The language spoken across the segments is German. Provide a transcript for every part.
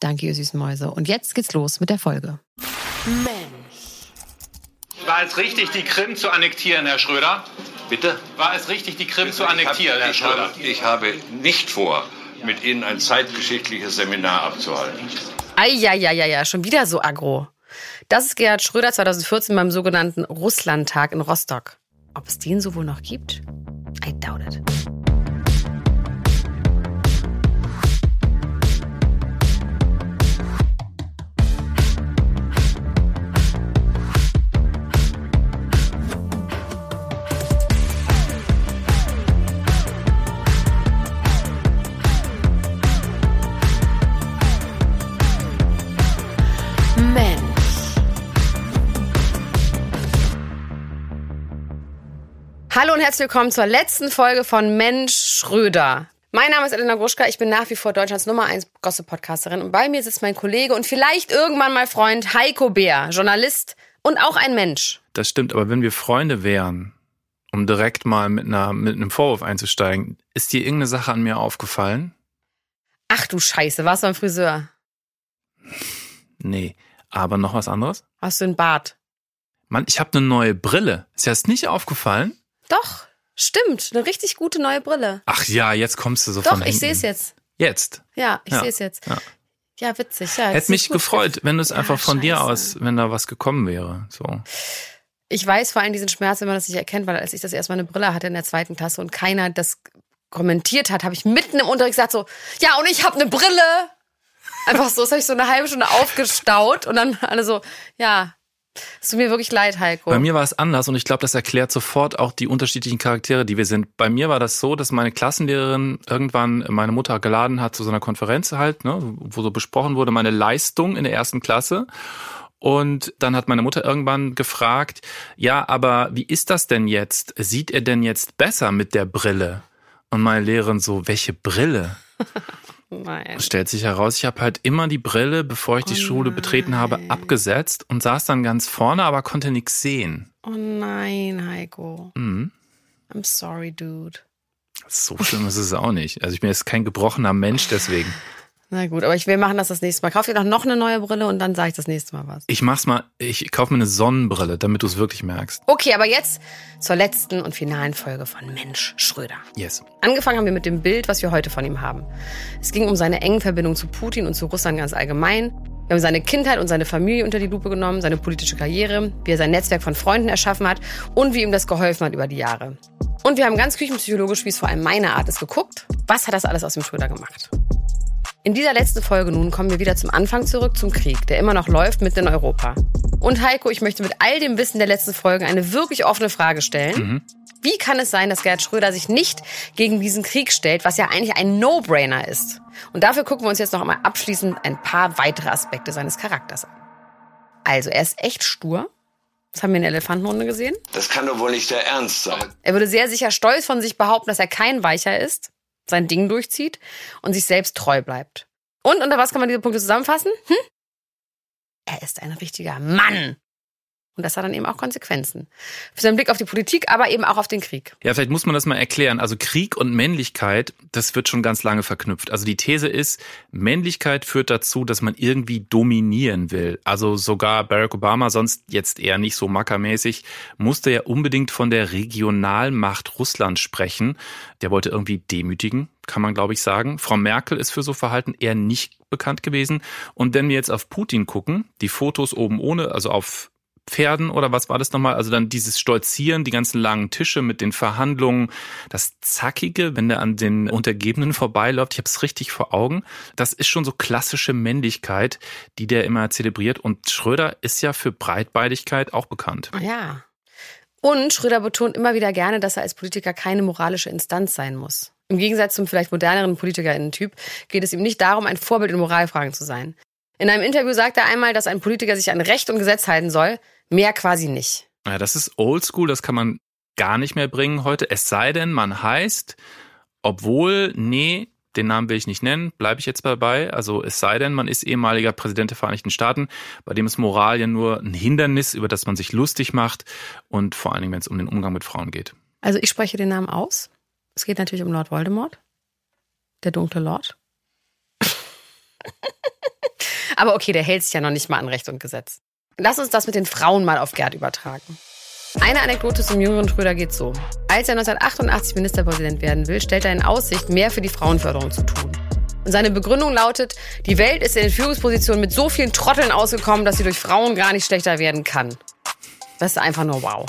Danke, ihr süßen Mäuse. Und jetzt geht's los mit der Folge. Mensch. War es richtig, die Krim zu annektieren, Herr Schröder? Bitte? War es richtig, die Krim zu annektieren, ich Herr Schröder? Habe, ich habe nicht vor, mit Ihnen ein zeitgeschichtliches Seminar abzuhalten. Eieieiei, schon wieder so aggro. Das ist Gerhard Schröder 2014 beim sogenannten Russlandtag in Rostock. Ob es den so wohl noch gibt? I doubt it. Hallo und herzlich willkommen zur letzten Folge von Mensch Schröder. Mein Name ist Elena Gruschka, ich bin nach wie vor Deutschlands Nummer 1 Gossip-Podcasterin und bei mir sitzt mein Kollege und vielleicht irgendwann mal Freund Heiko Bär, Journalist und auch ein Mensch. Das stimmt, aber wenn wir Freunde wären, um direkt mal mit, einer, mit einem Vorwurf einzusteigen, ist dir irgendeine Sache an mir aufgefallen? Ach du Scheiße, warst du beim Friseur? Nee. Aber noch was anderes? Hast du einen Bart? Mann, ich habe eine neue Brille. Ist dir das nicht aufgefallen? Doch, stimmt, eine richtig gute neue Brille. Ach ja, jetzt kommst du so Doch, von ich sehe es jetzt. Jetzt. Ja, ich Ja, sehe es jetzt. ja. Ja, witzig. Ja, Hätte mich gefreut, wenn du es Ja, einfach von dir scheiße. aus, wenn da was gekommen wäre. So. Ich weiß vor allem diesen Schmerz, wenn man das nicht erkennt, weil als ich das erstmal eine Brille hatte in der zweiten Klasse und keiner das kommentiert hat, habe ich mitten im Unterricht gesagt so, ja, und ich habe eine Brille. Einfach so, das habe ich so eine halbe Stunde aufgestaut und dann alle so, ja, es tut mir wirklich leid, Heiko. Bei mir war es anders und ich glaube, das erklärt sofort auch die unterschiedlichen Charaktere, die wir sind. Bei mir war das so, dass meine Klassenlehrerin irgendwann meine Mutter geladen hat zu so einer Konferenz halt, ne, wo so besprochen wurde, meine Leistung in der ersten Klasse. Und dann hat meine Mutter irgendwann gefragt, ja, aber wie ist das denn jetzt? Sieht er denn jetzt besser mit der Brille? Und meine Lehrerin so, welche Brille? Nein. Stellt sich heraus, ich habe halt immer die Brille, bevor ich die Oh Schule betreten habe, nein. abgesetzt und saß dann ganz vorne, aber konnte nichts sehen. Oh nein, Heiko. Mhm. I'm sorry, dude. So schlimm ist es auch nicht. Also ich bin jetzt kein gebrochener Mensch deswegen. Na gut, aber ich will machen das das nächste Mal. Kauf dir doch noch eine neue Brille und dann sage ich das nächste Mal was. Ich mach's mal, ich kaufe mir eine Sonnenbrille, damit du es wirklich merkst. Okay, aber jetzt zur letzten und finalen Folge von Mensch Schröder. Yes. Angefangen haben wir mit dem Bild, was wir heute von ihm haben. Es ging um seine engen Verbindungen zu Putin und zu Russland ganz allgemein. Wir haben seine Kindheit und seine Familie unter die Lupe genommen, seine politische Karriere, wie er sein Netzwerk von Freunden erschaffen hat und wie ihm das geholfen hat über die Jahre. Und wir haben ganz küchenpsychologisch, wie es vor allem meine Art ist, geguckt. Was hat das alles aus dem Schröder gemacht? In dieser letzten Folge nun kommen wir wieder zum Anfang zurück, zum Krieg, der immer noch läuft mitten in Europa. Und Heiko, ich möchte mit all dem Wissen der letzten Folgen eine wirklich offene Frage stellen. Wie kann es sein, dass Gerhard Schröder sich nicht gegen diesen Krieg stellt, was ja eigentlich ein No-Brainer ist? Und dafür gucken wir uns jetzt noch einmal abschließend ein paar weitere Aspekte seines Charakters an. Also, er ist echt stur. Das haben wir in der Elefantenrunde gesehen. Das kann doch wohl nicht der Ernst sein. Er würde sehr sicher stolz von sich behaupten, dass er kein Weicher ist, sein Ding durchzieht und sich selbst treu bleibt. Und unter was kann man diese Punkte zusammenfassen? Hm? Er ist ein richtiger Mann. Und das hat dann eben auch Konsequenzen. Für seinen Blick auf die Politik, aber eben auch auf den Krieg. Ja, vielleicht muss man das mal erklären. Also Krieg und Männlichkeit, das wird schon ganz lange verknüpft. Also die These ist, Männlichkeit führt dazu, dass man irgendwie dominieren will. Also sogar Barack Obama, sonst jetzt eher nicht so mackermäßig, musste ja unbedingt von der Regionalmacht Russland sprechen. Der wollte irgendwie demütigen, kann man glaube ich sagen. Frau Merkel ist für so Verhalten eher nicht bekannt gewesen. Und wenn wir jetzt auf Putin gucken, die Fotos oben ohne, also auf Pferden oder was war das nochmal? Also dann dieses Stolzieren, die ganzen langen Tische mit den Verhandlungen, das Zackige, wenn der an den Untergebenen vorbeiläuft, ich habe es richtig vor Augen. Das ist schon so klassische Männlichkeit, die der immer zelebriert. Und Schröder ist ja für Breitbeidigkeit auch bekannt. Ja. Und Schröder betont immer wieder gerne, dass er als Politiker keine moralische Instanz sein muss. Im Gegensatz zum vielleicht moderneren PolitikerInnen-Typ geht es ihm nicht darum, ein Vorbild in Moralfragen zu sein. In einem Interview sagt er einmal, dass ein Politiker sich an Recht und Gesetz halten soll, mehr quasi nicht. Ja, das ist oldschool, das kann man gar nicht mehr bringen heute. Es sei denn, man heißt, obwohl, nee, den Namen will ich nicht nennen, bleibe ich jetzt dabei. Also es sei denn, man ist ehemaliger Präsident der Vereinigten Staaten, bei dem ist Moral ja nur ein Hindernis, über das man sich lustig macht und vor allen Dingen, wenn es um den Umgang mit Frauen geht. Also ich spreche den Namen aus. Es geht natürlich um Lord Voldemort, der dunkle Lord. Aber okay, der hält sich ja noch nicht mal an Recht und Gesetz. Lass uns das mit den Frauen mal auf Gerd übertragen. Eine Anekdote zum jüngeren Schröder geht so. Als er 1988 Ministerpräsident werden will, stellt er in Aussicht, mehr für die Frauenförderung zu tun. Und seine Begründung lautet, die Welt ist in den Führungspositionen mit so vielen Trotteln ausgekommen, dass sie durch Frauen gar nicht schlechter werden kann. Das ist einfach nur wow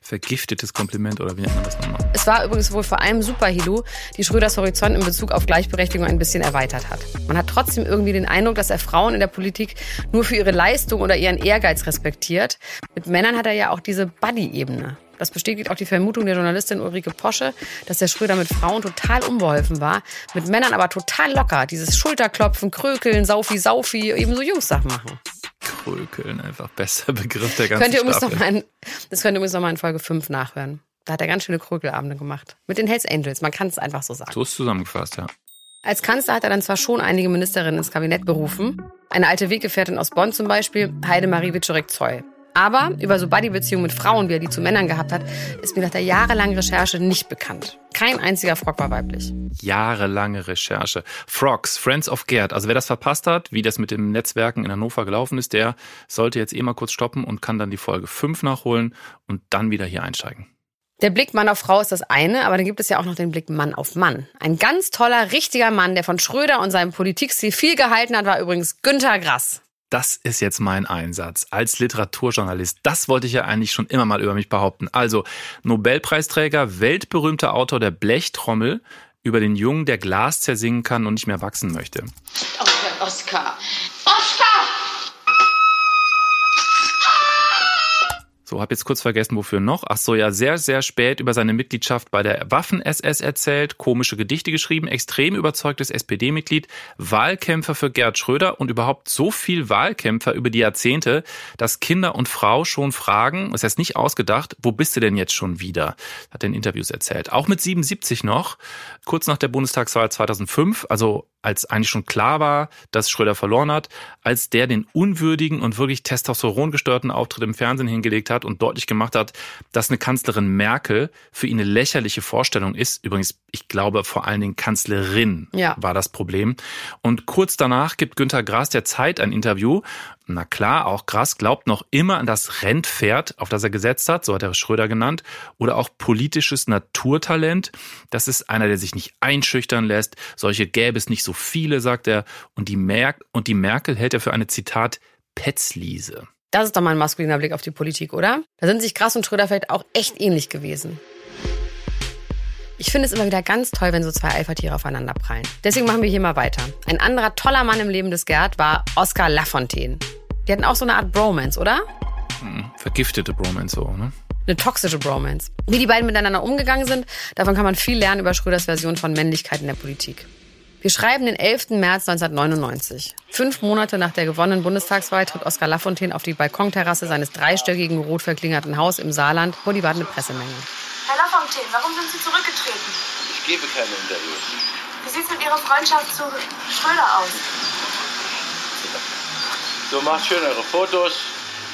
vergiftetes Kompliment oder wie nennt man das nochmal? Es war übrigens wohl vor allem Superhilo, die Schröders Horizont in Bezug auf Gleichberechtigung ein bisschen erweitert hat. Man hat trotzdem irgendwie den Eindruck, dass er Frauen in der Politik nur für ihre Leistung oder ihren Ehrgeiz respektiert. Mit Männern hat er ja auch diese Buddy-Ebene. Das bestätigt auch die Vermutung der Journalistin Ulrike Posche, dass der Schröder mit Frauen total unbeholfen war, mit Männern aber total locker. Dieses Schulterklopfen, Krökeln, Saufi, Saufi, eben so Jungssachen machen. Krökeln, einfach besser Begriff der ganzen könnt ihr übrigens noch mal in, Das könnt ihr übrigens nochmal in Folge 5 nachhören. Da hat er ganz schöne Krökelabende gemacht. Mit den Hells Angels, man kann es einfach so sagen. So ist zusammengefasst, ja. Als Kanzler hat er dann zwar schon einige Ministerinnen ins Kabinett berufen, eine alte Weggefährtin aus Bonn zum Beispiel, Heidemarie Wiczorek-Zoll. Aber über so Buddy-Beziehungen mit Frauen, wie er die zu Männern gehabt hat, ist mir nach der jahrelangen Recherche nicht bekannt. Kein einziger Frog war weiblich. Jahrelange Recherche. Frogs, Friends of Gerd. Also wer das verpasst hat, wie das mit dem Netzwerken in Hannover gelaufen ist, der sollte jetzt eh mal kurz stoppen und kann dann die Folge 5 nachholen und dann wieder hier einsteigen. Der Blick Mann auf Frau ist das eine, aber dann gibt es ja auch noch den Blick Mann auf Mann. Ein ganz toller, richtiger Mann, der von Schröder und seinem Politikstil viel gehalten hat, war übrigens Günter Grass. Das ist jetzt mein Einsatz als Literaturjournalist. Das wollte ich ja eigentlich schon immer mal über mich behaupten. Also Nobelpreisträger, weltberühmter Autor der Blechtrommel über den Jungen, der Glas zersingen kann und nicht mehr wachsen möchte. Oh, Herr Oskar. So, habe jetzt kurz vergessen, wofür noch. Ach so, ja, sehr, sehr spät über seine Mitgliedschaft bei der Waffen-SS erzählt, komische Gedichte geschrieben, extrem überzeugtes SPD-Mitglied, Wahlkämpfer für Gerd Schröder und überhaupt so viel Wahlkämpfer über die Jahrzehnte, dass Kinder und Frau schon fragen, ist jetzt nicht ausgedacht, wo bist du denn jetzt schon wieder? Hat er in Interviews erzählt. Auch mit 77 noch, kurz nach der Bundestagswahl 2005, also als eigentlich schon klar war, dass Schröder verloren hat, als der den unwürdigen und wirklich testosterongesteuerten Auftritt im Fernsehen hingelegt hat und deutlich gemacht hat, dass eine Kanzlerin Merkel für ihn eine lächerliche Vorstellung ist. Übrigens, ich glaube vor allen Dingen Kanzlerin Ja. war das Problem. Und kurz danach gibt Günter Grass der Zeit ein Interview. Na klar, auch Grass glaubt noch immer an das Rennpferd, auf das er gesetzt hat, so hat er Schröder genannt, oder auch politisches Naturtalent. Das ist einer, der sich nicht einschüchtern lässt. Solche gäbe es nicht so viele, sagt er. Und die, Mer und die Merkel hält er für eine, Zitat, Petzliese. Das ist doch mal ein maskuliner Blick auf die Politik, oder? Da sind sich Grass und Schröder vielleicht auch echt ähnlich gewesen. Ich finde es immer wieder ganz toll, wenn so zwei Alpha-Tiere aufeinander prallen. Deswegen machen wir hier mal weiter. Ein anderer toller Mann im Leben des Gerd war Oskar Lafontaine. Die hatten auch so eine Art Bromance, oder? Vergiftete Bromance so, ne? Eine toxische Bromance. Wie die beiden miteinander umgegangen sind, davon kann man viel lernen über Schröders Version von Männlichkeit in der Politik. Wir schreiben den 11. März 1999. Fünf Monate nach der gewonnenen Bundestagswahl tritt Oskar Lafontaine auf die Balkonterrasse seines dreistöckigen, rot verklingerten Haus im Saarland vor die wartende Pressemenge. Herr Lafontaine, warum sind Sie zurückgetreten? Ich gebe keine Interviews. Wie sieht es mit Ihrer Freundschaft zu Schröder aus? So, macht schön eure Fotos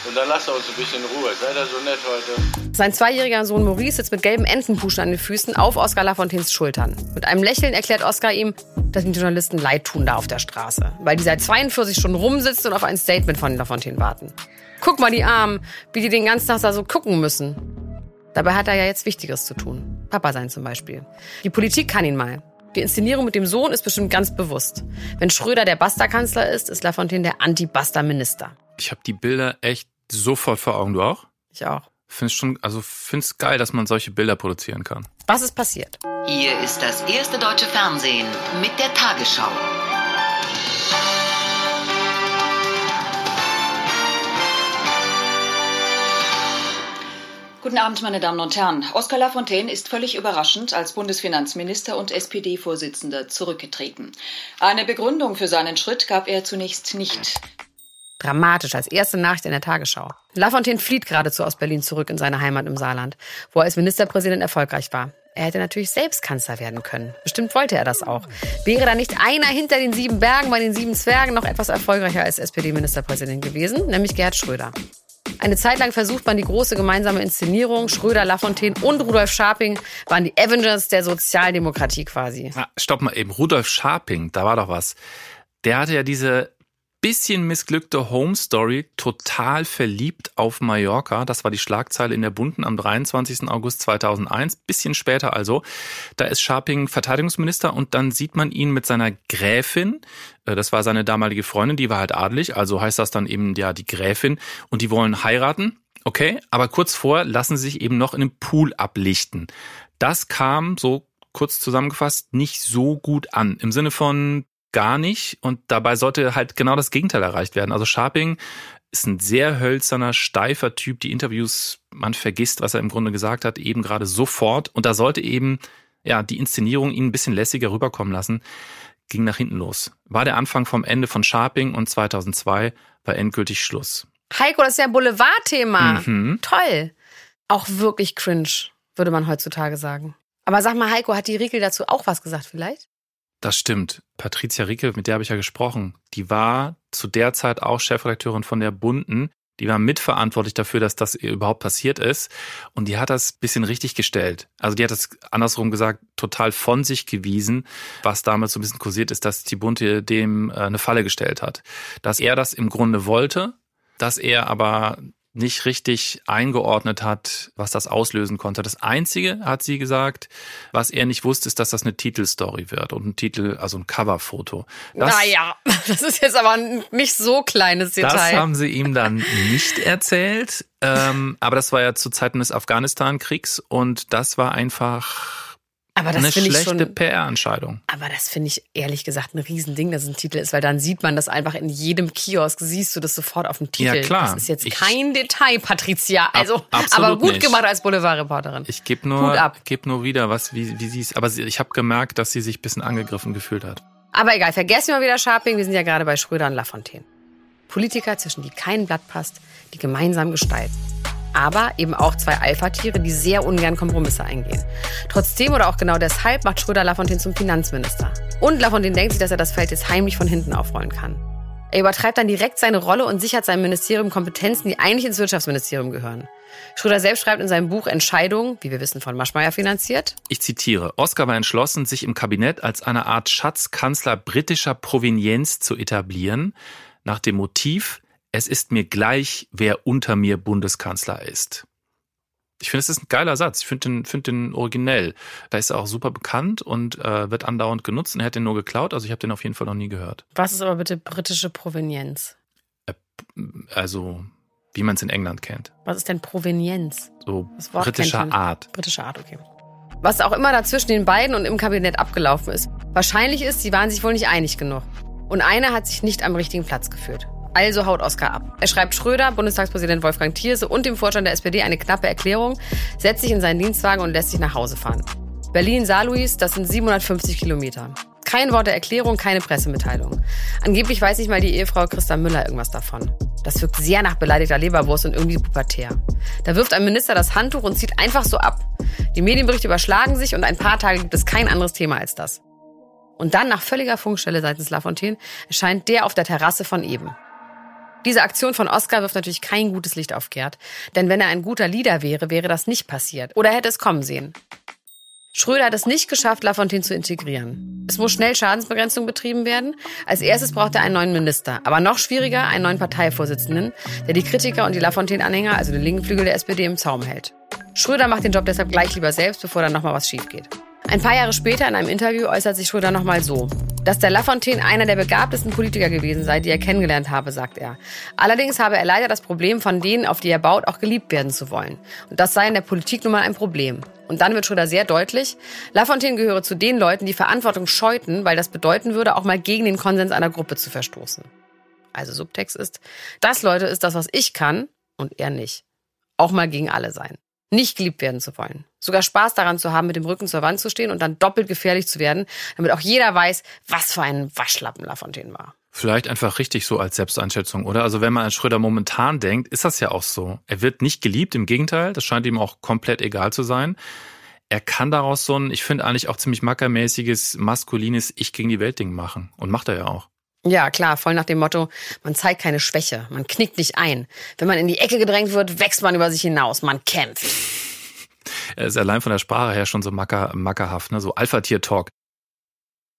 und dann lasst uns ein bisschen Ruhe. Seid ihr so nett heute? Sein zweijähriger Sohn Maurice sitzt mit gelben Entenpuschen an den Füßen auf Oskar Lafontaines Schultern. Mit einem Lächeln erklärt Oskar ihm, dass ihm die Journalisten leid tun da auf der Straße, weil die seit 42 Stunden rumsitzen und auf ein Statement von Lafontaine warten. Guck mal die Armen, wie die den ganzen Tag da so gucken müssen. Dabei hat er ja jetzt Wichtigeres zu tun. Papa sein zum Beispiel. Die Politik kann ihn mal. Die Inszenierung mit dem Sohn ist bestimmt ganz bewusst. Wenn Schröder der Basta-Kanzler ist, ist Lafontaine der Anti-Basta-Minister. Ich habe die Bilder echt sofort vor Augen. Du auch? Ich auch. Find's schon, also find's geil, dass man solche Bilder produzieren kann. Was ist passiert? Hier ist das erste deutsche Fernsehen mit der Tagesschau. Guten Guten Abend, meine Damen und Herren. Oskar Lafontaine ist völlig überraschend als Bundesfinanzminister und SPD-Vorsitzender zurückgetreten. Eine Begründung für seinen Schritt gab er zunächst nicht. Dramatisch als erste Nachricht in der Tagesschau. Lafontaine flieht geradezu aus Berlin zurück in seine Heimat im Saarland, wo er als Ministerpräsident erfolgreich war. Er hätte natürlich selbst Kanzler werden können. Bestimmt wollte er das auch. Wäre da nicht einer hinter den sieben Bergen bei den sieben Zwergen noch etwas erfolgreicher als SPD-Ministerpräsident gewesen, nämlich Gerhard Schröder. Eine Zeit lang versucht man die große gemeinsame Inszenierung. Schröder, Lafontaine und Rudolf Scharping waren die Avengers der Sozialdemokratie quasi. Ah, stopp mal eben. Rudolf Scharping, da war doch was. Der hatte ja diese bisschen missglückte Home Story, total verliebt auf Mallorca. Das war die Schlagzeile in der Bunden am 23. August 2001, bisschen später also. Da ist Scharping Verteidigungsminister und dann sieht man ihn mit seiner Gräfin, äh, das war seine damalige Freundin, die war halt adelig, also heißt das dann eben ja die Gräfin und die wollen heiraten. Okay, aber kurz vor lassen sie sich eben noch in einem Pool ablichten. Das kam so kurz zusammengefasst nicht so gut an. Im Sinne von, gar nicht. Und dabei sollte halt genau das Gegenteil erreicht werden. Also Sharping ist ein sehr hölzerner, steifer Typ. Die Interviews, man vergisst, was er im Grunde gesagt hat, eben gerade sofort. Und da sollte eben, ja, die Inszenierung ihn ein bisschen lässiger rüberkommen lassen. Ging nach hinten los. War der Anfang vom Ende von Sharping und 2002 war endgültig Schluss. Heiko, das ist ja ein Boulevardthema. Mhm. Toll. Auch wirklich cringe, würde man heutzutage sagen. Aber sag mal, Heiko, hat die Riegel dazu auch was gesagt vielleicht? Das stimmt. Patricia Rieke, mit der habe ich ja gesprochen, die war zu der Zeit auch Chefredakteurin von der Bunden. Die war mitverantwortlich dafür, dass das überhaupt passiert ist. Und die hat das bisschen richtig gestellt. Also die hat das andersrum gesagt, total von sich gewiesen, was damals so ein bisschen kursiert ist, dass die Bunte dem äh, eine Falle gestellt hat. Dass er das im Grunde wollte, dass er aber nicht richtig eingeordnet hat, was das auslösen konnte. Das Einzige, hat sie gesagt, was er nicht wusste, ist, dass das eine Titelstory wird und ein Titel, also ein Coverfoto. Das, naja, das ist jetzt aber ein nicht so kleines Detail. Das haben sie ihm dann nicht erzählt, ähm, aber das war ja zu Zeiten des Afghanistan-Kriegs und das war einfach aber das eine schlechte PR-Entscheidung. Aber das finde ich ehrlich gesagt ein Riesending, dass es ein Titel ist, weil dann sieht man das einfach in jedem Kiosk, siehst du das sofort auf dem Titel. Ja, klar. Das ist jetzt ich, kein Detail, Patricia. Also, ab, aber gut nicht. gemacht als Boulevardreporterin. Ich gebe nur, geb nur wieder, was, wie, wie sie es, aber ich habe gemerkt, dass sie sich ein bisschen angegriffen gefühlt hat. Aber egal, vergessen wir wieder Sharping, wir sind ja gerade bei Schröder und Lafontaine. Politiker, zwischen die kein Blatt passt, die gemeinsam gestalten aber eben auch zwei Alpha-Tiere, die sehr ungern Kompromisse eingehen. Trotzdem oder auch genau deshalb macht Schröder Lafontaine zum Finanzminister. Und Lafontaine denkt sich, dass er das Feld jetzt heimlich von hinten aufrollen kann. Er übertreibt dann direkt seine Rolle und sichert seinem Ministerium Kompetenzen, die eigentlich ins Wirtschaftsministerium gehören. Schröder selbst schreibt in seinem Buch Entscheidung, wie wir wissen, von Maschmeyer finanziert. Ich zitiere. Oskar war entschlossen, sich im Kabinett als eine Art Schatzkanzler britischer Provenienz zu etablieren, nach dem Motiv, es ist mir gleich, wer unter mir Bundeskanzler ist. Ich finde, es ist ein geiler Satz. Ich finde den, find den originell. Da ist er auch super bekannt und äh, wird andauernd genutzt. Und er hat den nur geklaut. Also ich habe den auf jeden Fall noch nie gehört. Was ist aber bitte britische Provenienz? Äh, also, wie man es in England kennt. Was ist denn Provenienz? So britischer Art. Britischer Art, okay. Was auch immer da zwischen den beiden und im Kabinett abgelaufen ist. Wahrscheinlich ist, sie waren sich wohl nicht einig genug. Und einer hat sich nicht am richtigen Platz geführt. Also haut Oskar ab. Er schreibt Schröder, Bundestagspräsident Wolfgang Thierse und dem Vorstand der SPD eine knappe Erklärung, setzt sich in seinen Dienstwagen und lässt sich nach Hause fahren. Berlin-Saarlouis, das sind 750 Kilometer. Kein Wort der Erklärung, keine Pressemitteilung. Angeblich weiß nicht mal die Ehefrau Christa Müller irgendwas davon. Das wirkt sehr nach beleidigter Leberwurst und irgendwie pubertär. Da wirft ein Minister das Handtuch und zieht einfach so ab. Die Medienberichte überschlagen sich und ein paar Tage gibt es kein anderes Thema als das. Und dann nach völliger Funkstelle seitens Lafontaine erscheint der auf der Terrasse von eben. Diese Aktion von Oscar wirft natürlich kein gutes Licht auf Gerd. Denn wenn er ein guter Leader wäre, wäre das nicht passiert. Oder hätte es kommen sehen. Schröder hat es nicht geschafft, Lafontaine zu integrieren. Es muss schnell Schadensbegrenzung betrieben werden. Als erstes braucht er einen neuen Minister. Aber noch schwieriger, einen neuen Parteivorsitzenden, der die Kritiker und die Lafontaine-Anhänger, also den linken Flügel der SPD, im Zaum hält. Schröder macht den Job deshalb gleich lieber selbst, bevor dann nochmal was schief geht. Ein paar Jahre später in einem Interview äußert sich Schröder nochmal so. Dass der Lafontaine einer der begabtesten Politiker gewesen sei, die er kennengelernt habe, sagt er. Allerdings habe er leider das Problem, von denen, auf die er baut, auch geliebt werden zu wollen. Und das sei in der Politik nun mal ein Problem. Und dann wird Schröder sehr deutlich, Lafontaine gehöre zu den Leuten, die Verantwortung scheuten, weil das bedeuten würde, auch mal gegen den Konsens einer Gruppe zu verstoßen. Also Subtext ist, das Leute ist das, was ich kann und er nicht. Auch mal gegen alle sein. nicht geliebt werden zu wollen. Sogar Spaß daran zu haben, mit dem Rücken zur Wand zu stehen und dann doppelt gefährlich zu werden, damit auch jeder weiß, was für ein Waschlappen Lafontaine war. Vielleicht einfach richtig so als Selbsteinschätzung, oder? Also wenn man an Schröder momentan denkt, ist das ja auch so. Er wird nicht geliebt, im Gegenteil, das scheint ihm auch komplett egal zu sein. Er kann daraus so ein, ich finde eigentlich auch ziemlich mackermäßiges, maskulines Ich gegen die Welt Ding machen. Und macht er ja auch. Ja, klar, voll nach dem Motto, man zeigt keine Schwäche, man knickt nicht ein. Wenn man in die Ecke gedrängt wird, wächst man über sich hinaus, man kämpft. Er ist allein von der Sprache her schon so macker, mackerhaft, ne? so Alpha-Tier-Talk.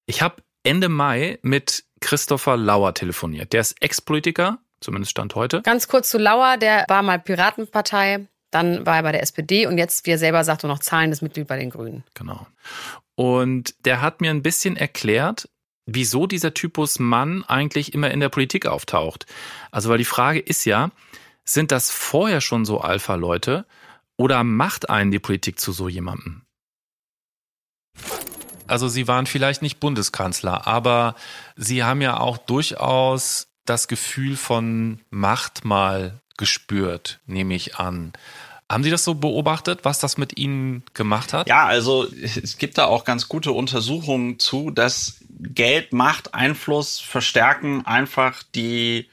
Ich habe Ende Mai mit Christopher Lauer telefoniert. Der ist Ex-Politiker, zumindest Stand heute. Ganz kurz zu Lauer, der war mal Piratenpartei, dann war er bei der SPD und jetzt, wie er selber sagt, nur noch zahlendes Mitglied bei den Grünen. Genau. Und der hat mir ein bisschen erklärt, wieso dieser Typus Mann eigentlich immer in der Politik auftaucht. Also, weil die Frage ist ja, sind das vorher schon so Alpha-Leute oder macht einen die Politik zu so jemandem? Also Sie waren vielleicht nicht Bundeskanzler, aber Sie haben ja auch durchaus das Gefühl von Macht mal gespürt, nehme ich an. Haben Sie das so beobachtet, was das mit Ihnen gemacht hat? Ja, also es gibt da auch ganz gute Untersuchungen zu, dass Geld, Macht, Einfluss verstärken einfach die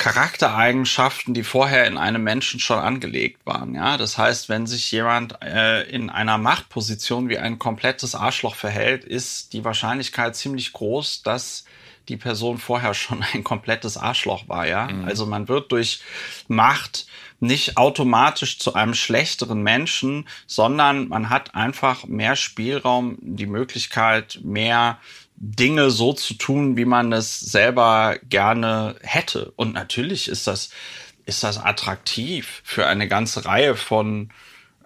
Charaktereigenschaften, die vorher in einem Menschen schon angelegt waren. Ja, das heißt, wenn sich jemand äh, in einer Machtposition wie ein komplettes Arschloch verhält, ist die Wahrscheinlichkeit ziemlich groß, dass die Person vorher schon ein komplettes Arschloch war. Ja, mhm. also man wird durch Macht nicht automatisch zu einem schlechteren Menschen, sondern man hat einfach mehr Spielraum, die Möglichkeit, mehr Dinge so zu tun, wie man es selber gerne hätte. Und natürlich ist das, ist das attraktiv für eine ganze Reihe von,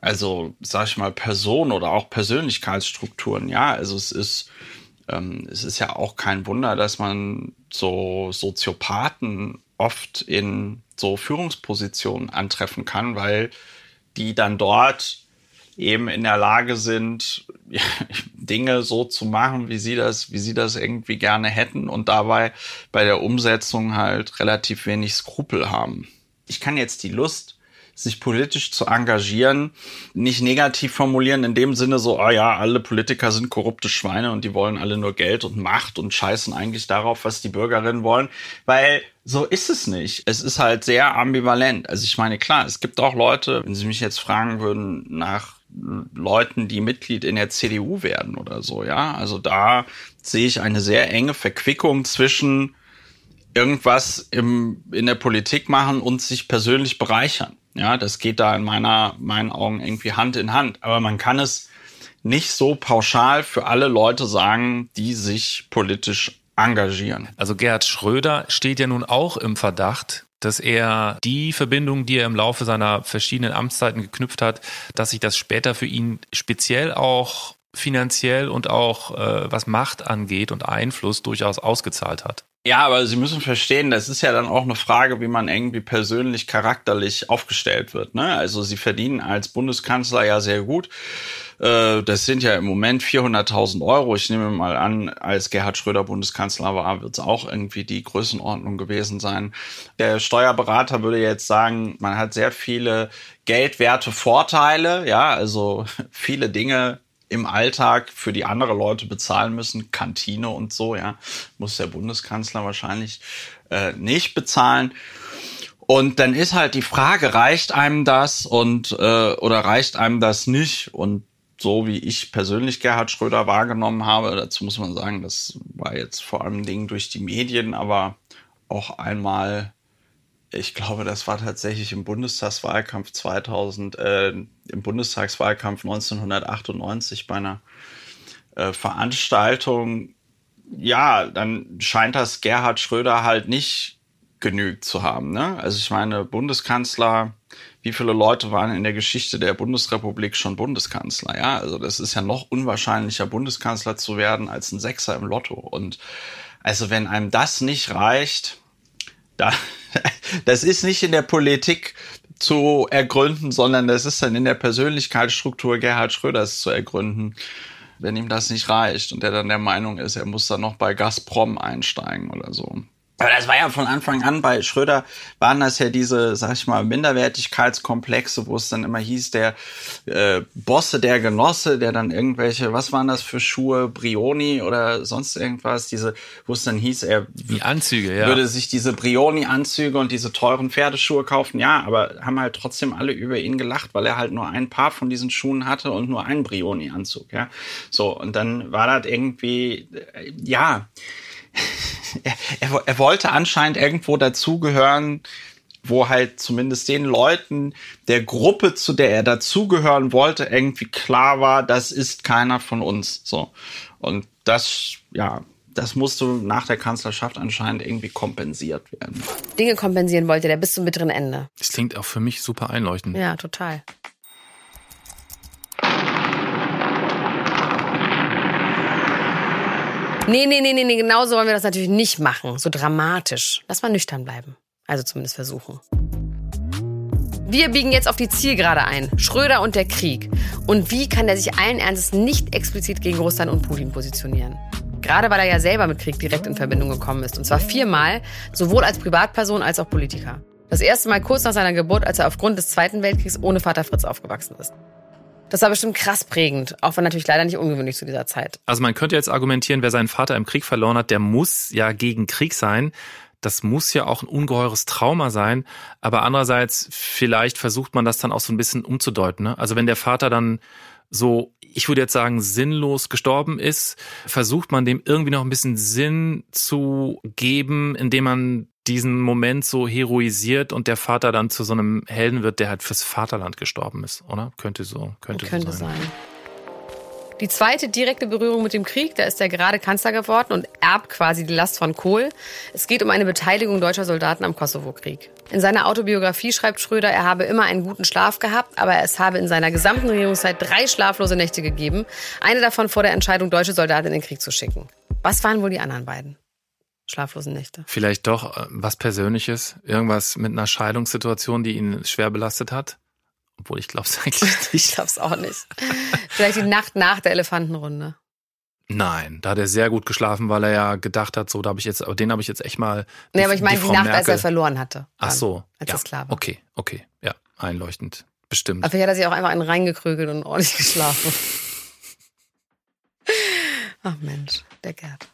also sag ich mal, Personen oder auch Persönlichkeitsstrukturen. Ja, also es ist, ähm, es ist ja auch kein Wunder, dass man so Soziopathen oft in so Führungspositionen antreffen kann, weil die dann dort eben in der Lage sind, Dinge so zu machen, wie sie das, wie sie das irgendwie gerne hätten und dabei bei der Umsetzung halt relativ wenig Skrupel haben. Ich kann jetzt die Lust, sich politisch zu engagieren, nicht negativ formulieren, in dem Sinne so, oh ja, alle Politiker sind korrupte Schweine und die wollen alle nur Geld und Macht und scheißen eigentlich darauf, was die Bürgerinnen wollen, weil so ist es nicht. Es ist halt sehr ambivalent. Also ich meine, klar, es gibt auch Leute, wenn Sie mich jetzt fragen würden nach Leuten, die Mitglied in der CDU werden oder so, ja. Also da sehe ich eine sehr enge Verquickung zwischen irgendwas im, in der Politik machen und sich persönlich bereichern. Ja, das geht da in meiner, meinen Augen irgendwie Hand in Hand. Aber man kann es nicht so pauschal für alle Leute sagen, die sich politisch engagieren. Also Gerhard Schröder steht ja nun auch im Verdacht, dass er die Verbindung, die er im Laufe seiner verschiedenen Amtszeiten geknüpft hat, dass sich das später für ihn speziell auch finanziell und auch äh, was Macht angeht und Einfluss durchaus ausgezahlt hat. Ja, aber Sie müssen verstehen, das ist ja dann auch eine Frage, wie man irgendwie persönlich charakterlich aufgestellt wird. Ne? Also Sie verdienen als Bundeskanzler ja sehr gut. Äh, das sind ja im Moment 400.000 Euro. Ich nehme mal an, als Gerhard Schröder Bundeskanzler war, wird es auch irgendwie die Größenordnung gewesen sein. Der Steuerberater würde jetzt sagen, man hat sehr viele geldwerte Vorteile. Ja, also viele Dinge im Alltag für die andere Leute bezahlen müssen, Kantine und so, ja, muss der Bundeskanzler wahrscheinlich äh, nicht bezahlen. Und dann ist halt die Frage, reicht einem das und äh, oder reicht einem das nicht? Und so wie ich persönlich Gerhard Schröder wahrgenommen habe, dazu muss man sagen, das war jetzt vor allem Dingen durch die Medien, aber auch einmal ich glaube, das war tatsächlich im Bundestagswahlkampf 2000, äh, im Bundestagswahlkampf 1998 bei einer äh, Veranstaltung. Ja, dann scheint das Gerhard Schröder halt nicht genügt zu haben. Ne? Also ich meine, Bundeskanzler, wie viele Leute waren in der Geschichte der Bundesrepublik schon Bundeskanzler? Ja, also das ist ja noch unwahrscheinlicher, Bundeskanzler zu werden als ein Sechser im Lotto. Und also wenn einem das nicht reicht, da, das ist nicht in der Politik zu ergründen, sondern das ist dann in der Persönlichkeitsstruktur Gerhard Schröders zu ergründen, wenn ihm das nicht reicht und der dann der Meinung ist, er muss dann noch bei Gazprom einsteigen oder so. Aber das war ja von Anfang an bei Schröder waren das ja diese, sag ich mal, Minderwertigkeitskomplexe, wo es dann immer hieß, der äh, Bosse, der Genosse, der dann irgendwelche, was waren das für Schuhe, Brioni oder sonst irgendwas, diese, wo es dann hieß, er Die Anzüge, ja. würde sich diese Brioni-Anzüge und diese teuren Pferdeschuhe kaufen. Ja, aber haben halt trotzdem alle über ihn gelacht, weil er halt nur ein paar von diesen Schuhen hatte und nur einen Brioni-Anzug, ja. So, und dann war das irgendwie, äh, ja, er, er, er wollte anscheinend irgendwo dazugehören, wo halt zumindest den Leuten der Gruppe, zu der er dazugehören wollte, irgendwie klar war, das ist keiner von uns. So. Und das, ja, das musste nach der Kanzlerschaft anscheinend irgendwie kompensiert werden. Dinge kompensieren wollte der bis zum bitteren Ende. Das klingt auch für mich super einleuchtend. Ja, total. Nee, nee, nee, nee, nee, genau so wollen wir das natürlich nicht machen. So dramatisch. Lass mal nüchtern bleiben. Also zumindest versuchen. Wir biegen jetzt auf die Zielgerade ein. Schröder und der Krieg. Und wie kann der sich allen Ernstes nicht explizit gegen Russland und Putin positionieren? Gerade weil er ja selber mit Krieg direkt in Verbindung gekommen ist. Und zwar viermal, sowohl als Privatperson als auch Politiker. Das erste Mal kurz nach seiner Geburt, als er aufgrund des Zweiten Weltkriegs ohne Vater Fritz aufgewachsen ist. Das war bestimmt krass prägend, auch wenn natürlich leider nicht ungewöhnlich zu dieser Zeit. Also man könnte jetzt argumentieren, wer seinen Vater im Krieg verloren hat, der muss ja gegen Krieg sein. Das muss ja auch ein ungeheures Trauma sein. Aber andererseits, vielleicht versucht man das dann auch so ein bisschen umzudeuten. Ne? Also wenn der Vater dann so, ich würde jetzt sagen, sinnlos gestorben ist, versucht man dem irgendwie noch ein bisschen Sinn zu geben, indem man diesen Moment so heroisiert und der Vater dann zu so einem Helden wird, der halt fürs Vaterland gestorben ist, oder? Könnte so, könnte, Könnte so sein. sein. Die zweite direkte Berührung mit dem Krieg, da ist er gerade Kanzler geworden und erbt quasi die Last von Kohl. Es geht um eine Beteiligung deutscher Soldaten am Kosovo-Krieg. In seiner Autobiografie schreibt Schröder, er habe immer einen guten Schlaf gehabt, aber es habe in seiner gesamten Regierungszeit drei schlaflose Nächte gegeben. Eine davon vor der Entscheidung, deutsche Soldaten in den Krieg zu schicken. Was waren wohl die anderen beiden? Schlaflosen Nächte. Vielleicht doch äh, was Persönliches, irgendwas mit einer Scheidungssituation, die ihn schwer belastet hat. Obwohl ich glaube es eigentlich Ich nicht. glaub's auch nicht. Vielleicht die Nacht nach der Elefantenrunde. Nein, da hat er sehr gut geschlafen, weil er ja gedacht hat, so, da habe ich jetzt, aber den habe ich jetzt echt mal. Nee, aber ich meine die, Frau Nacht, als er Merkel- verloren hatte. Ach so. Als ja. klar war. Okay, okay, ja, einleuchtend. Bestimmt. Aber vielleicht hat er sich auch einfach einen reingekrögelt und ordentlich geschlafen. Ach Mensch, der Gerd.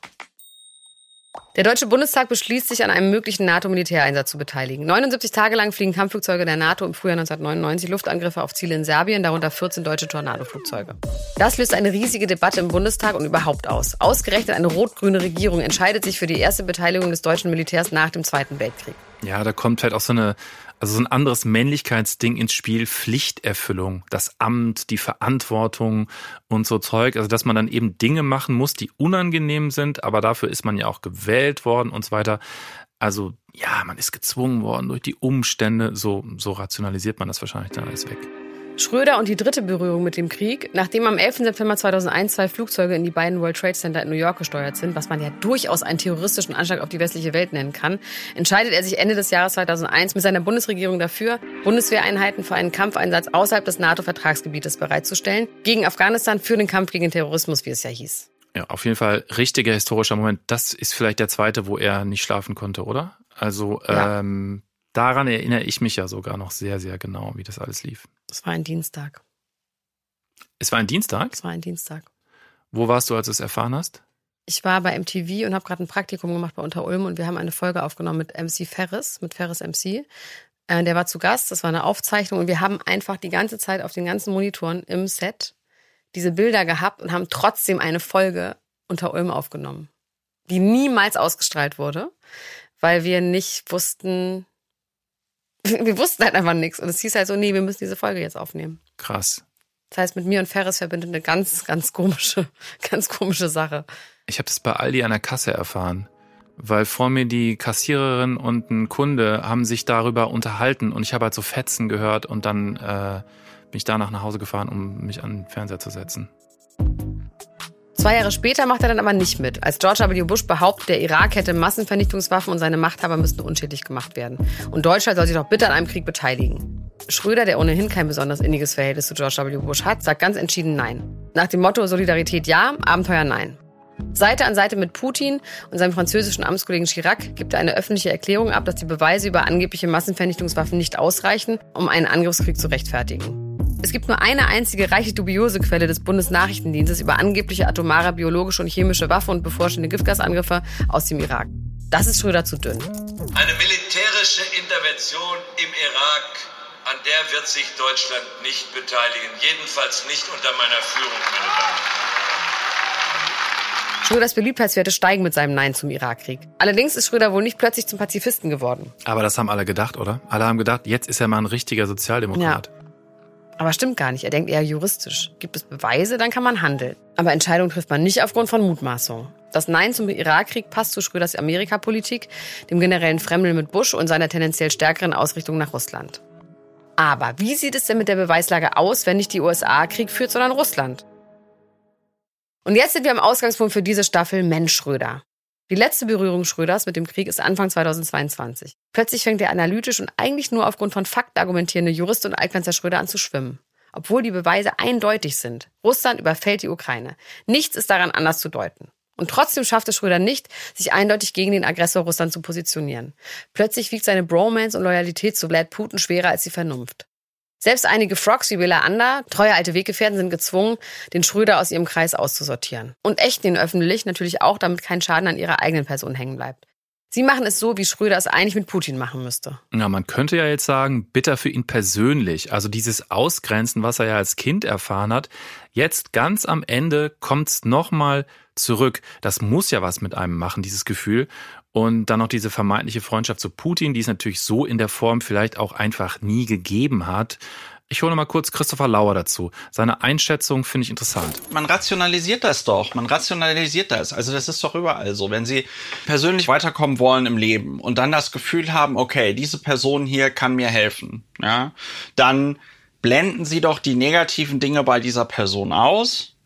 Der Deutsche Bundestag beschließt sich, an einem möglichen NATO-Militäreinsatz zu beteiligen. 79 Tage lang fliegen Kampfflugzeuge der NATO im Frühjahr 1999 Luftangriffe auf Ziele in Serbien, darunter 14 deutsche Tornado-Flugzeuge. Das löst eine riesige Debatte im Bundestag und überhaupt aus. Ausgerechnet eine rot-grüne Regierung entscheidet sich für die erste Beteiligung des deutschen Militärs nach dem Zweiten Weltkrieg. Ja, da kommt halt auch so eine, also so ein anderes Männlichkeitsding ins Spiel, Pflichterfüllung, das Amt, die Verantwortung und so Zeug. Also, dass man dann eben Dinge machen muss, die unangenehm sind, aber dafür ist man ja auch gewählt worden und so weiter. Also, ja, man ist gezwungen worden durch die Umstände. So, so rationalisiert man das wahrscheinlich dann alles weg. Schröder und die dritte Berührung mit dem Krieg, nachdem am 11. September 2001 zwei Flugzeuge in die beiden World Trade Center in New York gesteuert sind, was man ja durchaus einen terroristischen Anschlag auf die westliche Welt nennen kann, entscheidet er sich Ende des Jahres 2001 mit seiner Bundesregierung dafür, Bundeswehreinheiten für einen Kampfeinsatz außerhalb des NATO-Vertragsgebietes bereitzustellen, gegen Afghanistan für den Kampf gegen den Terrorismus, wie es ja hieß. Ja, auf jeden Fall richtiger historischer Moment. Das ist vielleicht der zweite, wo er nicht schlafen konnte, oder? Also, Ja. ähm, daran erinnere ich mich ja sogar noch sehr, sehr genau, wie das alles lief. Das war ein Dienstag. Es war ein Dienstag. Das war ein Dienstag. Wo warst du, als du es erfahren hast? Ich war bei MTV und habe gerade ein Praktikum gemacht bei Unter Ulm und wir haben eine Folge aufgenommen mit MC Ferris, mit Ferris MC. Äh, der war zu Gast, das war eine Aufzeichnung und wir haben einfach die ganze Zeit auf den ganzen Monitoren im Set diese Bilder gehabt und haben trotzdem eine Folge Unter Ulm aufgenommen, die niemals ausgestrahlt wurde, weil wir nicht wussten, wir wussten halt einfach nichts und es hieß halt so, nee, wir müssen diese Folge jetzt aufnehmen. Krass. Das heißt, mit mir und Ferris verbindet eine ganz, ganz komische, ganz komische Sache. Ich habe das bei Aldi an der Kasse erfahren, weil vor mir die Kassiererin und ein Kunde haben sich darüber unterhalten und ich habe halt so Fetzen gehört und dann äh, bin ich danach nach Hause gefahren, um mich an den Fernseher zu setzen. Zwei Jahre später macht er dann aber nicht mit. Als George W. Bush behauptet, der Irak hätte Massenvernichtungswaffen und seine Machthaber müssten unschädlich gemacht werden. Und Deutschland soll sich doch bitte an einem Krieg beteiligen. Schröder, der ohnehin kein besonders inniges Verhältnis zu George W. Bush hat, sagt ganz entschieden Nein. Nach dem Motto Solidarität ja, Abenteuer nein. Seite an Seite mit Putin und seinem französischen Amtskollegen Chirac gibt er eine öffentliche Erklärung ab, dass die Beweise über angebliche Massenvernichtungswaffen nicht ausreichen, um einen Angriffskrieg zu rechtfertigen. Es gibt nur eine einzige reichlich dubiose Quelle des Bundesnachrichtendienstes über angebliche atomare, biologische und chemische Waffen und bevorstehende Giftgasangriffe aus dem Irak. Das ist Schröder zu dünn. Eine militärische Intervention im Irak, an der wird sich Deutschland nicht beteiligen. Jedenfalls nicht unter meiner Führung, meine Damen und Herren. Schröders Beliebtheitswerte steigen mit seinem Nein zum Irakkrieg. Allerdings ist Schröder wohl nicht plötzlich zum Pazifisten geworden. Aber das haben alle gedacht, oder? Alle haben gedacht, jetzt ist er mal ein richtiger Sozialdemokrat. Ja. Aber stimmt gar nicht. Er denkt eher juristisch. Gibt es Beweise, dann kann man handeln. Aber Entscheidungen trifft man nicht aufgrund von Mutmaßungen. Das Nein zum Irakkrieg passt zu Schröders Amerikapolitik, dem generellen Fremdeln mit Bush und seiner tendenziell stärkeren Ausrichtung nach Russland. Aber wie sieht es denn mit der Beweislage aus, wenn nicht die USA Krieg führt, sondern Russland? Und jetzt sind wir am Ausgangspunkt für diese Staffel Mensch Schröder. Die letzte Berührung Schröders mit dem Krieg ist Anfang 2022. Plötzlich fängt der analytisch und eigentlich nur aufgrund von Fakten argumentierende Jurist und Altkanzler Schröder an zu schwimmen. Obwohl die Beweise eindeutig sind. Russland überfällt die Ukraine. Nichts ist daran anders zu deuten. Und trotzdem schafft es Schröder nicht, sich eindeutig gegen den Aggressor Russland zu positionieren. Plötzlich wiegt seine Bromance und Loyalität zu Vlad Putin schwerer als die Vernunft. Selbst einige Frogs wie Bela Ander, treue alte Weggefährten, sind gezwungen, den Schröder aus ihrem Kreis auszusortieren. Und ächten ihn öffentlich natürlich auch, damit kein Schaden an ihrer eigenen Person hängen bleibt. Sie machen es so, wie Schröder es eigentlich mit Putin machen müsste. Ja, man könnte ja jetzt sagen, bitter für ihn persönlich. Also dieses Ausgrenzen, was er ja als Kind erfahren hat, jetzt ganz am Ende kommt's nochmal zurück. Das muss ja was mit einem machen, dieses Gefühl. Und dann noch diese vermeintliche Freundschaft zu Putin, die es natürlich so in der Form vielleicht auch einfach nie gegeben hat. Ich hole mal kurz Christopher Lauer dazu. Seine Einschätzung finde ich interessant. Man rationalisiert das doch. Man rationalisiert das. Also das ist doch überall so. Wenn Sie persönlich weiterkommen wollen im Leben und dann das Gefühl haben, okay, diese Person hier kann mir helfen, ja, dann blenden Sie doch die negativen Dinge bei dieser Person aus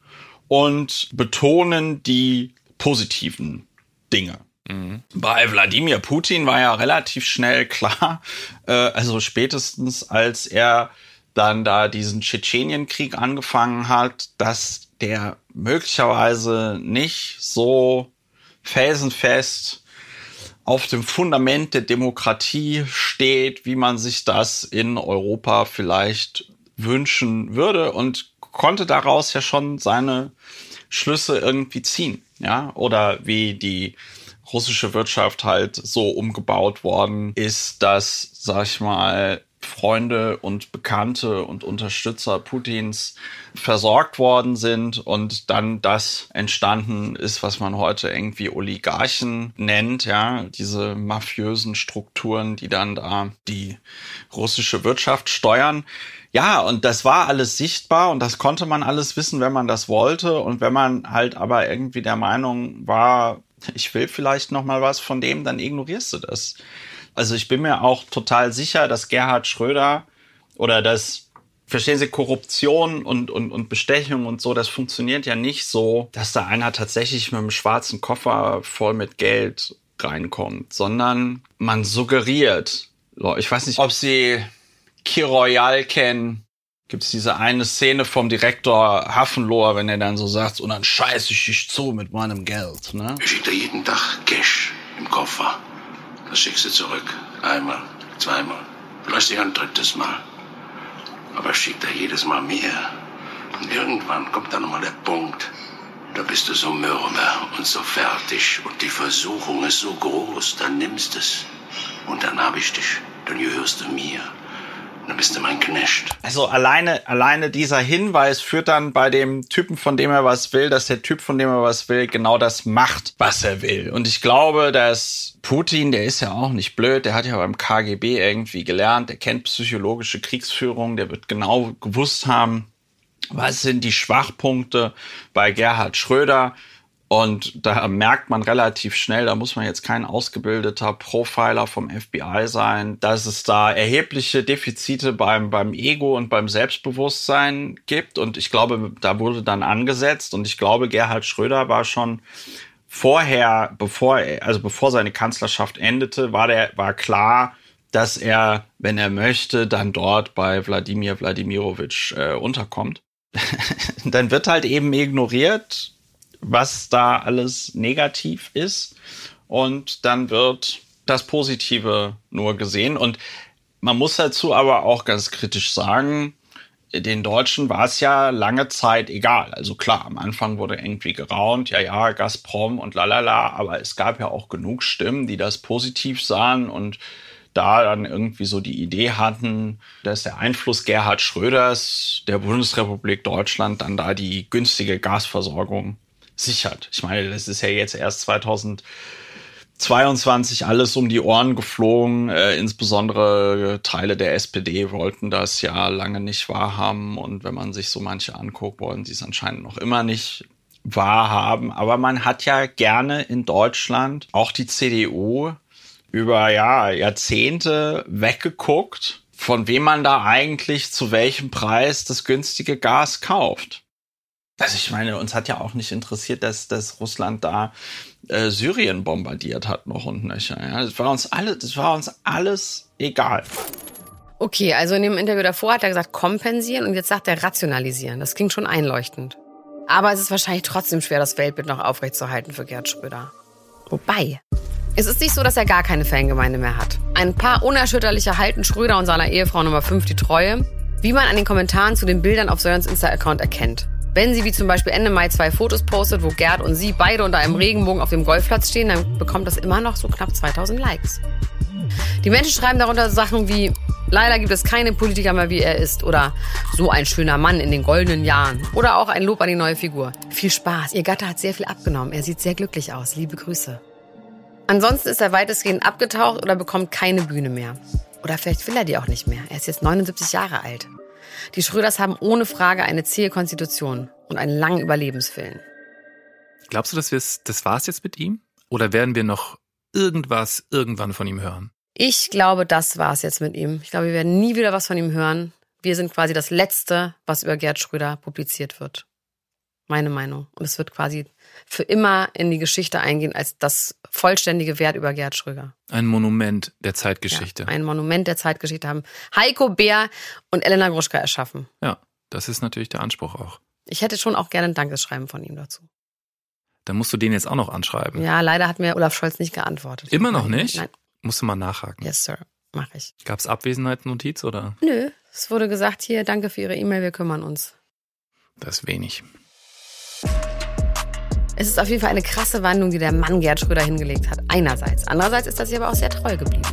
und betonen die positiven Dinge. Mhm. Bei Wladimir Putin war ja relativ schnell klar, äh, also spätestens als er dann da diesen Tschetschenienkrieg angefangen hat, dass der möglicherweise nicht so felsenfest auf dem Fundament der Demokratie steht, wie man sich das in Europa vielleicht wünschen würde und konnte daraus ja schon seine Schlüsse irgendwie ziehen, ja, oder wie die russische Wirtschaft halt so umgebaut worden ist, dass, sag ich mal, Freunde und Bekannte und Unterstützer Putins versorgt worden sind und dann das entstanden ist, was man heute irgendwie Oligarchen nennt, ja, diese mafiösen Strukturen, die dann da die russische Wirtschaft steuern. Ja, und das war alles sichtbar und das konnte man alles wissen, wenn man das wollte und wenn man halt aber irgendwie der Meinung war, ich will vielleicht noch mal was von dem, dann ignorierst du das. Also ich bin mir auch total sicher, dass Gerhard Schröder oder das, verstehen Sie, Korruption und, und, und Bestechung und so, das funktioniert ja nicht so, dass da einer tatsächlich mit einem schwarzen Koffer voll mit Geld reinkommt, sondern man suggeriert. Ich weiß nicht, ob Sie Kiroyal kennen. Gibt es diese eine Szene vom Direktor Hafenlohr, wenn er dann so sagt, und dann scheiße ich dich zu mit meinem Geld. Ne? Ich schicke dir jeden Tag Cash im Koffer. Das schickst du zurück. Einmal, zweimal, vielleicht ein drittes Mal. Aber schick dir jedes Mal mehr. Und irgendwann kommt dann nochmal der Punkt, da bist du so mürbe und so fertig und die Versuchung ist so groß, dann nimmst es. Und dann hab ich dich, dann gehörst du mir. Dann bist du mein Knecht. Also alleine, alleine dieser Hinweis führt dann bei dem Typen, von dem er was will, dass der Typ, von dem er was will, genau das macht, was er will. Und ich glaube, dass Putin, der ist ja auch nicht blöd, der hat ja beim KGB irgendwie gelernt, der kennt psychologische Kriegsführung, der wird genau gewusst haben, was sind die Schwachpunkte bei Gerhard Schröder und da merkt man relativ schnell, da muss man jetzt kein ausgebildeter Profiler vom FBI sein, dass es da erhebliche Defizite beim, beim Ego und beim Selbstbewusstsein gibt. Und ich glaube, da wurde dann angesetzt. Und ich glaube, Gerhard Schröder war schon vorher, bevor, also bevor seine Kanzlerschaft endete, war der, war klar, dass er, wenn er möchte, dann dort bei Wladimir Wladimirovich äh, unterkommt. dann wird halt eben ignoriert, was da alles negativ ist. Und dann wird das Positive nur gesehen. Und man muss dazu aber auch ganz kritisch sagen, den Deutschen war es ja lange Zeit egal. Also klar, am Anfang wurde irgendwie geraunt, ja, ja, Gazprom und lalala, aber es gab ja auch genug Stimmen, die das positiv sahen und da dann irgendwie so die Idee hatten, dass der Einfluss Gerhard Schröders der Bundesrepublik Deutschland dann da die günstige Gasversorgung sichert. Ich meine, das ist ja jetzt erst 2000 22 alles um die Ohren geflogen. Äh, insbesondere Teile der SPD wollten das ja lange nicht wahrhaben. Und wenn man sich so manche anguckt, wollen sie es anscheinend noch immer nicht wahrhaben. Aber man hat ja gerne in Deutschland auch die CDU über ja, Jahrzehnte weggeguckt, von wem man da eigentlich zu welchem Preis das günstige Gas kauft. Also ich meine, uns hat ja auch nicht interessiert, dass, dass Russland da äh, Syrien bombardiert hat noch und nöcher. Ja, das war uns alle, das war uns alles egal. Okay, also in dem Interview davor hat er gesagt kompensieren und jetzt sagt er rationalisieren. Das klingt schon einleuchtend. Aber es ist wahrscheinlich trotzdem schwer, das Weltbild noch aufrechtzuerhalten für Gerd Schröder. Wobei, es ist nicht so, dass er gar keine Fangemeinde mehr hat. Ein paar unerschütterliche halten Schröder und seiner Ehefrau Nummer 5 die Treue, wie man an den Kommentaren zu den Bildern auf Sörens Insta-Account erkennt. Wenn sie wie zum Beispiel Ende Mai zwei Fotos postet, wo Gerd und sie beide unter einem Regenbogen auf dem Golfplatz stehen, dann bekommt das immer noch so knapp 2000 Likes. Die Menschen schreiben darunter Sachen wie, leider gibt es keine Politiker mehr wie er ist oder so ein schöner Mann in den goldenen Jahren oder auch ein Lob an die neue Figur. Viel Spaß, ihr Gatte hat sehr viel abgenommen, er sieht sehr glücklich aus, liebe Grüße. Ansonsten ist er weitestgehend abgetaucht oder bekommt keine Bühne mehr. Oder vielleicht will er die auch nicht mehr, er ist jetzt 79 Jahre alt. Die Schröders haben ohne Frage eine zähe Konstitution und einen langen Überlebenswillen. Glaubst du, dass wir es, das war's jetzt mit ihm? Oder werden wir noch irgendwas irgendwann von ihm hören? Ich glaube, das war's jetzt mit ihm. Ich glaube, wir werden nie wieder was von ihm hören. Wir sind quasi das Letzte, was über Gerd Schröder publiziert wird. Meine Meinung. Und es wird quasi für immer in die Geschichte eingehen als das vollständige Wert über Gerd Schröger. Ein Monument der Zeitgeschichte. Ja, ein Monument der Zeitgeschichte haben Heiko Bär und Elena Gruschka erschaffen. Ja, das ist natürlich der Anspruch auch. Ich hätte schon auch gerne ein Dankeschreiben von ihm dazu. Dann musst du den jetzt auch noch anschreiben. Ja, leider hat mir Olaf Scholz nicht geantwortet. Immer noch nicht? Nein. Musst du mal nachhaken. Yes, Sir. Mach ich. Gab es Abwesenheitsnotiz oder? Nö. Es wurde gesagt, hier, danke für Ihre E-Mail, wir kümmern uns. Das ist wenig. Es ist auf jeden Fall eine krasse Wandlung, die der Mann Gerd Schröder hingelegt hat. Einerseits. Andererseits ist er sich aber auch sehr treu geblieben.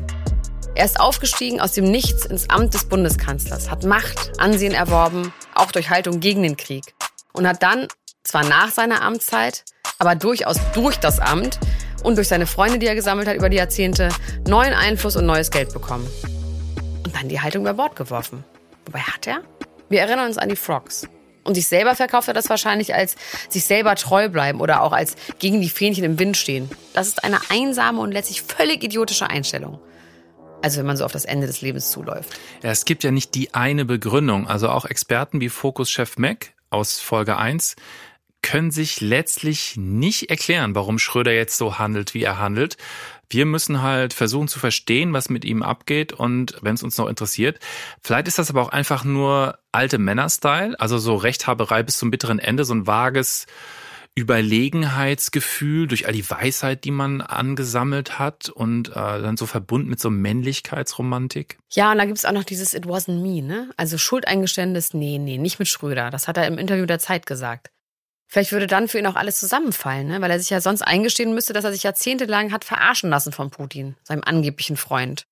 Er ist aufgestiegen aus dem Nichts ins Amt des Bundeskanzlers, hat Macht, Ansehen erworben, auch durch Haltung gegen den Krieg. Und hat dann, zwar nach seiner Amtszeit, aber durchaus durch das Amt und durch seine Freunde, die er gesammelt hat über die Jahrzehnte, neuen Einfluss und neues Geld bekommen. Und dann die Haltung über Bord geworfen. Wobei hat er? Wir erinnern uns an die Frogs. Und sich selber verkauft er das wahrscheinlich als sich selber treu bleiben oder auch als gegen die Fähnchen im Wind stehen. Das ist eine einsame und letztlich völlig idiotische Einstellung. Also wenn man so auf das Ende des Lebens zuläuft. Ja, es gibt ja nicht die eine Begründung. Also auch Experten wie Fokus-Chef Mac aus Folge 1 können sich letztlich nicht erklären, warum Schröder jetzt so handelt, wie er handelt. Wir müssen halt versuchen zu verstehen, was mit ihm abgeht und wenn es uns noch interessiert. Vielleicht ist das aber auch einfach nur alte Männer-Style, also so Rechthaberei bis zum bitteren Ende, so ein vages Überlegenheitsgefühl durch all die Weisheit, die man angesammelt hat und äh, dann so verbunden mit so Männlichkeitsromantik. Ja, und da gibt's auch noch dieses It wasn't me, ne? Also Schuldeingeständnis, nee, nee, nicht mit Schröder. Das hat er im Interview der Zeit gesagt. Vielleicht würde dann für ihn auch alles zusammenfallen, ne? weil er sich ja sonst eingestehen müsste, dass er sich jahrzehntelang hat verarschen lassen von Putin, seinem angeblichen Freund.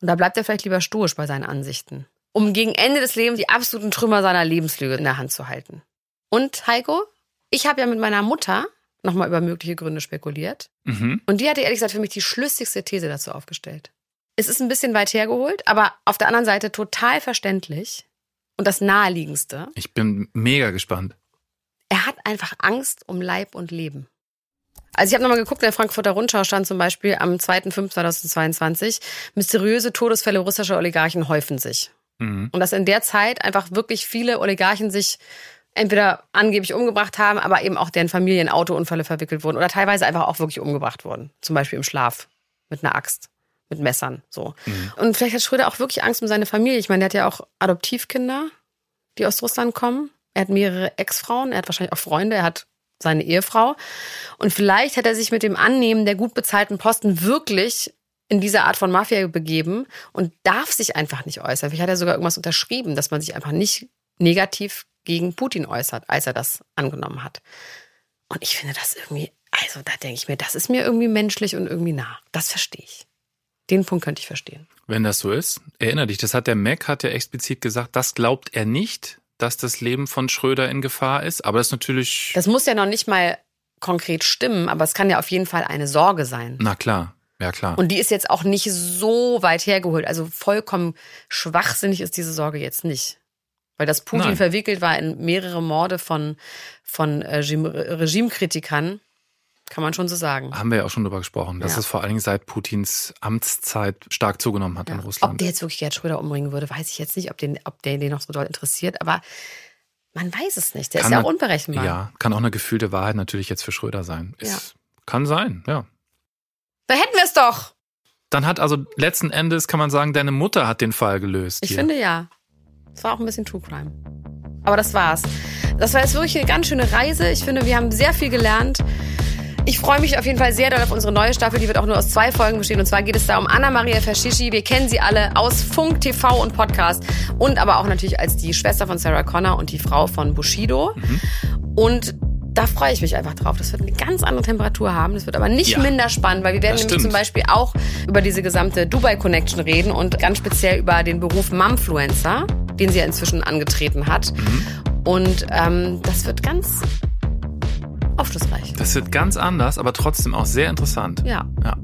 Und da bleibt er vielleicht lieber stoisch bei seinen Ansichten, um gegen Ende des Lebens die absoluten Trümmer seiner Lebenslüge in der Hand zu halten. Und Heiko, ich habe ja mit meiner Mutter nochmal über mögliche Gründe spekuliert. Mhm. Und die hatte ehrlich gesagt für mich die schlüssigste These dazu aufgestellt. Es ist ein bisschen weit hergeholt, aber auf der anderen Seite total verständlich und das naheliegendste. Ich bin mega gespannt. Er hat einfach Angst um Leib und Leben. Also ich habe nochmal geguckt, in der Frankfurter Rundschau stand zum Beispiel am 2.5.2022, mysteriöse Todesfälle russischer Oligarchen häufen sich. Mhm. Und dass in der Zeit einfach wirklich viele Oligarchen sich entweder angeblich umgebracht haben, aber eben auch deren Familien in Autounfälle verwickelt wurden oder teilweise einfach auch wirklich umgebracht wurden. Zum Beispiel im Schlaf mit einer Axt, mit Messern, so. Mhm. Und vielleicht hat Schröder auch wirklich Angst um seine Familie. Ich meine, der hat ja auch Adoptivkinder, die aus Russland kommen. Er hat mehrere Ex-Frauen, er hat wahrscheinlich auch Freunde, er hat seine Ehefrau. Und vielleicht hat er sich mit dem Annehmen der gut bezahlten Posten wirklich in diese Art von Mafia begeben und darf sich einfach nicht äußern. Vielleicht hat er sogar irgendwas unterschrieben, dass man sich einfach nicht negativ gegen Putin äußert, als er das angenommen hat. Und ich finde das irgendwie, also da denke ich mir, das ist mir irgendwie menschlich und irgendwie nah. Das verstehe ich. Den Punkt könnte ich verstehen. Wenn das so ist, erinnere dich, das hat der Mac hat ja explizit gesagt, das glaubt er nicht, dass das Leben von Schröder in Gefahr ist. Aber das ist natürlich. Das muss ja noch nicht mal konkret stimmen, aber es kann ja auf jeden Fall eine Sorge sein. Na klar. Ja, klar. Und die ist jetzt auch nicht so weit hergeholt. Also vollkommen schwachsinnig ist diese Sorge jetzt nicht. Weil das Putin Nein. verwickelt war in mehrere Morde von, von äh, Regimekritikern, kann man schon so sagen. Haben wir ja auch schon drüber gesprochen, dass ja. es vor allen Dingen seit Putins Amtszeit stark zugenommen hat ja. in Russland. Ob der jetzt wirklich Gerd Schröder umbringen würde, weiß ich jetzt nicht, ob, den, ob der den noch so doll interessiert, aber man weiß es nicht. Der kann ist ja auch unberechenbar. Ja, kann auch eine gefühlte Wahrheit natürlich jetzt für Schröder sein. Ist, ja. Kann sein, ja. Da hätten wir es doch. Dann hat also letzten Endes, kann man sagen, deine Mutter hat den Fall gelöst. Ich hier. finde ja. Es war auch ein bisschen True Crime. Aber das war's. Das war jetzt wirklich eine ganz schöne Reise. Ich finde, wir haben sehr viel gelernt. Ich freue mich auf jeden Fall sehr doll auf unsere neue Staffel. Die wird auch nur aus zwei Folgen bestehen. Und zwar geht es da um Anna-Maria Fascischi. Wir kennen sie alle aus Funk, TV und Podcast. Und aber auch natürlich als die Schwester von Sarah Connor und die Frau von Bushido. Mhm. Und da freue ich mich einfach drauf. Das wird eine ganz andere Temperatur haben. Das wird aber nicht ja, minder spannend, weil wir werden nämlich zum Beispiel auch über diese gesamte Dubai Connection reden und ganz speziell über den Beruf Mumfluencer, den sie ja inzwischen angetreten hat. Mhm. Und ähm, das wird ganz aufschlussreich. Das wird ganz anders, aber trotzdem auch sehr interessant. Ja. ja.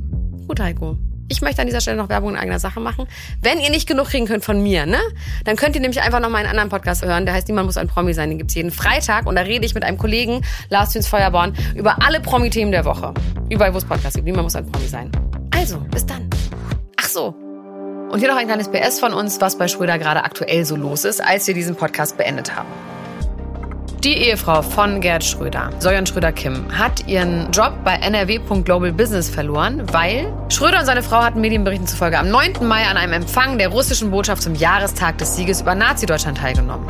Gut, Heiko. Ich möchte an dieser Stelle noch Werbung in eigener Sache machen. Wenn ihr nicht genug kriegen könnt von mir, ne, dann könnt ihr nämlich einfach noch mal einen anderen Podcast hören. Der heißt Niemand muss ein Promi sein. Den gibt's jeden Freitag. Und da rede ich mit einem Kollegen, Lars Thüns Feuerborn, über alle Promi-Themen der Woche. Überall, wo es Podcasts gibt. Niemand muss ein Promi sein. Also, bis dann. Ach so. Und hier noch ein kleines PS von uns, was bei Schröder gerade aktuell so los ist, als wir diesen Podcast beendet haben. Die Ehefrau von Gerd Schröder, Sojan Schröder-Kim, hat ihren Job bei NRW.Global Business verloren, weil Schröder und seine Frau hatten Medienberichten zufolge am 9. Mai an einem Empfang der russischen Botschaft zum Jahrestag des Sieges über Nazi-Deutschland teilgenommen.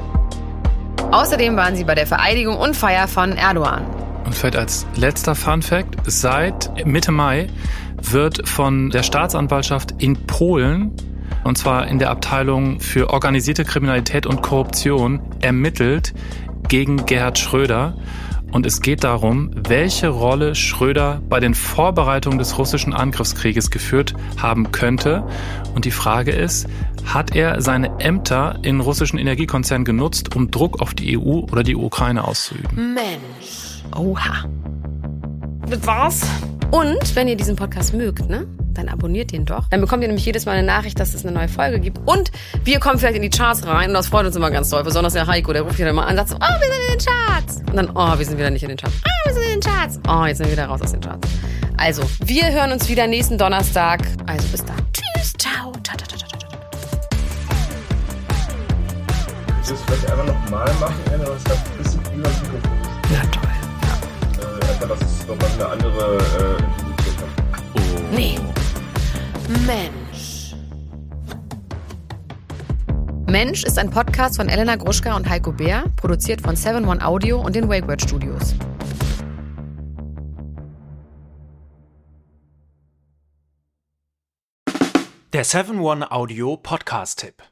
Außerdem waren sie bei der Vereidigung und Feier von Erdogan. Und vielleicht als letzter Fun Fact, seit Mitte Mai wird von der Staatsanwaltschaft in Polen und zwar in der Abteilung für organisierte Kriminalität und Korruption ermittelt gegen Gerhard Schröder. Und es geht darum, welche Rolle Schröder bei den Vorbereitungen des russischen Angriffskrieges geführt haben könnte. Und die Frage ist, hat er seine Ämter in russischen Energiekonzernen genutzt, um Druck auf die EU oder die Ukraine auszuüben? Mensch. Oha. Das war's. Und wenn ihr diesen Podcast mögt, ne? Dann abonniert ihn doch. Dann bekommt ihr nämlich jedes Mal eine Nachricht, dass es eine neue Folge gibt. Und wir kommen vielleicht in die Charts rein und das freut uns immer ganz toll. Besonders der Heiko, der ruft hier immer an und sagt so, oh, wir sind in den Charts. Und dann, oh, wir sind wieder nicht in den Charts. Oh, wir sind in den Charts. Oh, jetzt sind wir wieder raus aus den Charts. Also, wir hören uns wieder nächsten Donnerstag. Also bis dann. Tschüss, ciao. Ciao, ciao, ciao, ciao, es vielleicht einfach nochmal machen, wenn das ein bisschen das ist. Ja, toll. Ja. Äh, einfach, dass es nochmal eine andere äh, Intensität hat. Oh. Nee. Mensch. Mensch ist ein Podcast von Elena Gruschka und Heiko Bär, produziert von 7 One Audio und den WakeWord Studios. Der 7 One Audio Podcast-Tipp.